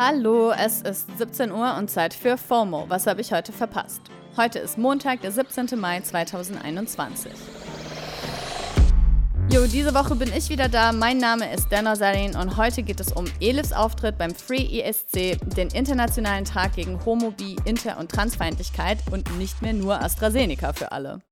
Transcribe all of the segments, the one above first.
Hallo, es ist 17 Uhr und Zeit für FOMO. Was habe ich heute verpasst? Heute ist Montag, der 17. Mai 2021. Jo, diese Woche bin ich wieder da. Mein Name ist Dana Sarin und heute geht es um Elifs Auftritt beim Free ESC, den Internationalen Tag gegen Homo, Bi, Inter- und Transfeindlichkeit und nicht mehr nur AstraZeneca für alle.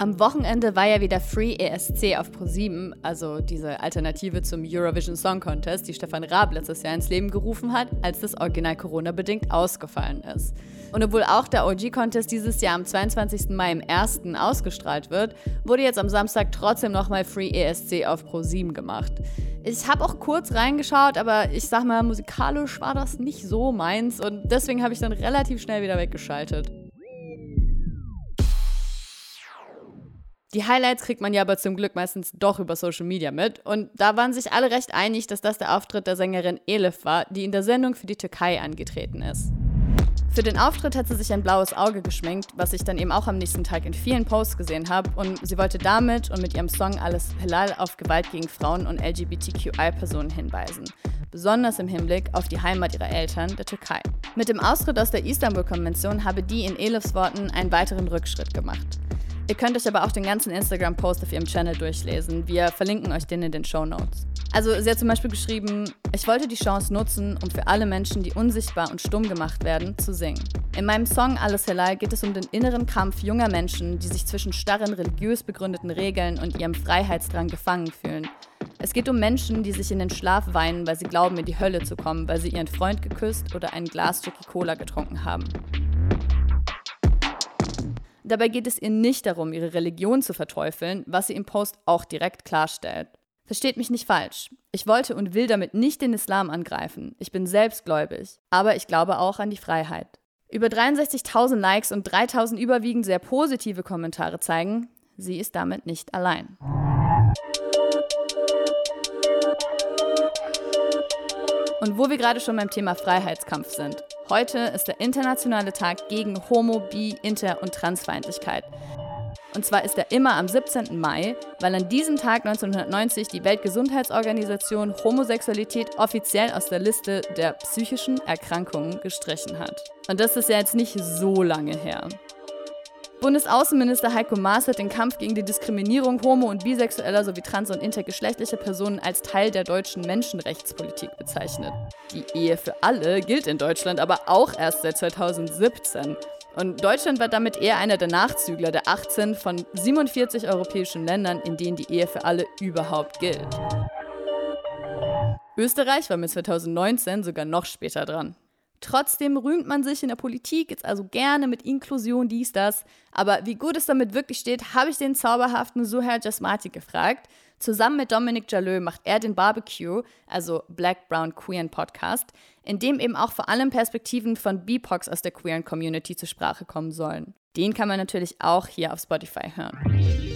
Am Wochenende war ja wieder Free ESC auf Pro7, also diese Alternative zum Eurovision Song Contest, die Stefan Raab letztes Jahr ins Leben gerufen hat, als das Original Corona-bedingt ausgefallen ist. Und obwohl auch der OG-Contest dieses Jahr am 22. Mai im 1. ausgestrahlt wird, wurde jetzt am Samstag trotzdem nochmal Free ESC auf Pro7 gemacht. Ich habe auch kurz reingeschaut, aber ich sag mal, musikalisch war das nicht so meins und deswegen habe ich dann relativ schnell wieder weggeschaltet. Die Highlights kriegt man ja aber zum Glück meistens doch über Social Media mit. Und da waren sich alle recht einig, dass das der Auftritt der Sängerin Elif war, die in der Sendung für die Türkei angetreten ist. Für den Auftritt hat sie sich ein blaues Auge geschminkt, was ich dann eben auch am nächsten Tag in vielen Posts gesehen habe. Und sie wollte damit und mit ihrem Song Alles Halal auf Gewalt gegen Frauen und LGBTQI-Personen hinweisen. Besonders im Hinblick auf die Heimat ihrer Eltern, der Türkei. Mit dem Austritt aus der Istanbul-Konvention habe die in Elifs Worten einen weiteren Rückschritt gemacht. Ihr könnt euch aber auch den ganzen Instagram-Post auf ihrem Channel durchlesen. Wir verlinken euch den in den Show Notes. Also sie hat zum Beispiel geschrieben, ich wollte die Chance nutzen, um für alle Menschen, die unsichtbar und stumm gemacht werden, zu singen. In meinem Song Alles Halal geht es um den inneren Kampf junger Menschen, die sich zwischen starren religiös begründeten Regeln und ihrem Freiheitsdrang gefangen fühlen. Es geht um Menschen, die sich in den Schlaf weinen, weil sie glauben, in die Hölle zu kommen, weil sie ihren Freund geküsst oder ein Glas Jackie Cola getrunken haben. Dabei geht es ihr nicht darum, ihre Religion zu verteufeln, was sie im Post auch direkt klarstellt. Versteht mich nicht falsch. Ich wollte und will damit nicht den Islam angreifen. Ich bin selbstgläubig. Aber ich glaube auch an die Freiheit. Über 63.000 Likes und 3.000 überwiegend sehr positive Kommentare zeigen, sie ist damit nicht allein. Und wo wir gerade schon beim Thema Freiheitskampf sind. Heute ist der internationale Tag gegen Homo, Bi, Inter- und Transfeindlichkeit. Und zwar ist er immer am 17. Mai, weil an diesem Tag 1990 die Weltgesundheitsorganisation Homosexualität offiziell aus der Liste der psychischen Erkrankungen gestrichen hat. Und das ist ja jetzt nicht so lange her. Bundesaußenminister Heiko Maas hat den Kampf gegen die Diskriminierung homo- und bisexueller sowie trans- und intergeschlechtlicher Personen als Teil der deutschen Menschenrechtspolitik bezeichnet. Die Ehe für alle gilt in Deutschland aber auch erst seit 2017. Und Deutschland war damit eher einer der Nachzügler der 18 von 47 europäischen Ländern, in denen die Ehe für alle überhaupt gilt. Österreich war mit 2019 sogar noch später dran. Trotzdem rühmt man sich in der Politik jetzt also gerne mit Inklusion, dies, das. Aber wie gut es damit wirklich steht, habe ich den zauberhaften Suher Jasmati gefragt. Zusammen mit Dominic Jalö macht er den Barbecue, also Black Brown Queer Podcast, in dem eben auch vor allem Perspektiven von BIPOX aus der queeren Community zur Sprache kommen sollen. Den kann man natürlich auch hier auf Spotify hören.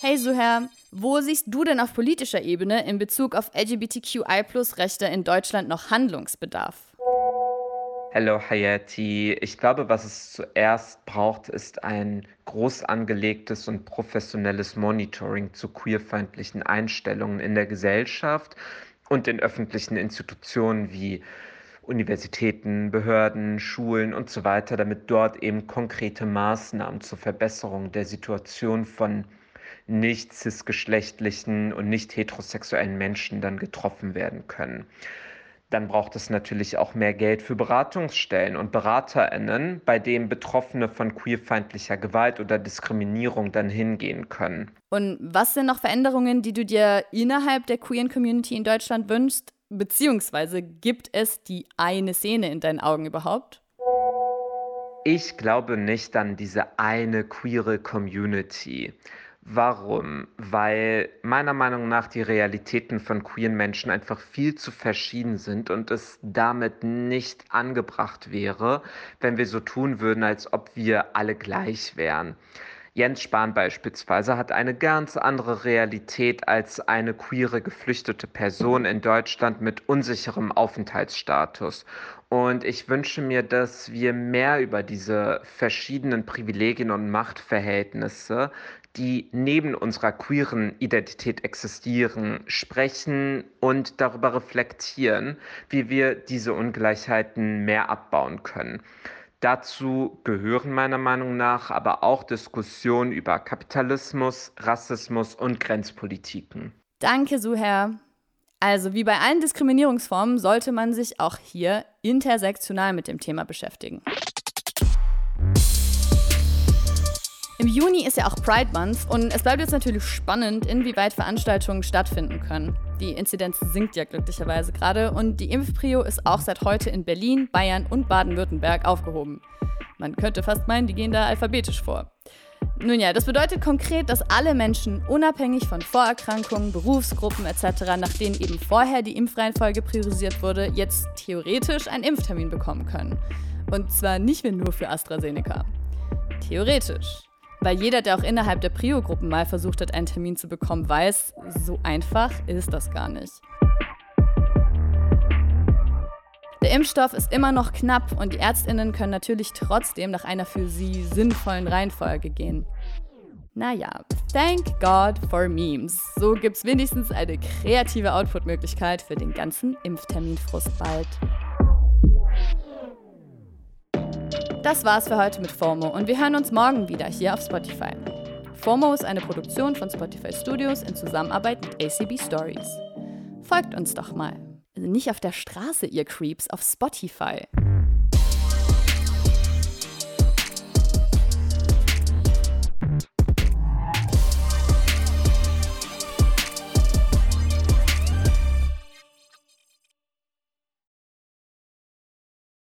Hey Suher, wo siehst du denn auf politischer Ebene in Bezug auf LGBTQI-Rechte in Deutschland noch Handlungsbedarf? Hallo Hayati. Ich glaube, was es zuerst braucht, ist ein groß angelegtes und professionelles Monitoring zu queerfeindlichen Einstellungen in der Gesellschaft und in öffentlichen Institutionen wie Universitäten, Behörden, Schulen und so weiter, damit dort eben konkrete Maßnahmen zur Verbesserung der Situation von nicht cisgeschlechtlichen und nicht heterosexuellen Menschen dann getroffen werden können. Dann braucht es natürlich auch mehr Geld für Beratungsstellen und Beraterinnen, bei denen Betroffene von queerfeindlicher Gewalt oder Diskriminierung dann hingehen können. Und was sind noch Veränderungen, die du dir innerhalb der queeren Community in Deutschland wünschst? Beziehungsweise gibt es die eine Szene in deinen Augen überhaupt? Ich glaube nicht an diese eine queere Community. Warum? Weil meiner Meinung nach die Realitäten von queeren Menschen einfach viel zu verschieden sind und es damit nicht angebracht wäre, wenn wir so tun würden, als ob wir alle gleich wären. Jens Spahn beispielsweise hat eine ganz andere Realität als eine queere geflüchtete Person in Deutschland mit unsicherem Aufenthaltsstatus. Und ich wünsche mir, dass wir mehr über diese verschiedenen Privilegien und Machtverhältnisse, die neben unserer queeren Identität existieren, sprechen und darüber reflektieren, wie wir diese Ungleichheiten mehr abbauen können. Dazu gehören meiner Meinung nach aber auch Diskussionen über Kapitalismus, Rassismus und Grenzpolitiken. Danke, Suher. Also wie bei allen Diskriminierungsformen sollte man sich auch hier intersektional mit dem Thema beschäftigen. Juni ist ja auch Pride Month und es bleibt jetzt natürlich spannend, inwieweit Veranstaltungen stattfinden können. Die Inzidenz sinkt ja glücklicherweise gerade und die Impfprio ist auch seit heute in Berlin, Bayern und Baden-Württemberg aufgehoben. Man könnte fast meinen, die gehen da alphabetisch vor. Nun ja, das bedeutet konkret, dass alle Menschen unabhängig von Vorerkrankungen, Berufsgruppen etc., nach denen eben vorher die Impfreihenfolge priorisiert wurde, jetzt theoretisch einen Impftermin bekommen können. Und zwar nicht mehr nur für AstraZeneca. Theoretisch. Weil jeder, der auch innerhalb der Prio-Gruppen mal versucht hat, einen Termin zu bekommen, weiß, so einfach ist das gar nicht. Der Impfstoff ist immer noch knapp und die Ärztinnen können natürlich trotzdem nach einer für sie sinnvollen Reihenfolge gehen. Naja, thank God for Memes. So gibt's wenigstens eine kreative Output-Möglichkeit für den ganzen Impfterminfrust bald. Das war's für heute mit FOMO und wir hören uns morgen wieder hier auf Spotify. FOMO ist eine Produktion von Spotify Studios in Zusammenarbeit mit ACB Stories. Folgt uns doch mal. Also nicht auf der Straße, ihr Creeps, auf Spotify.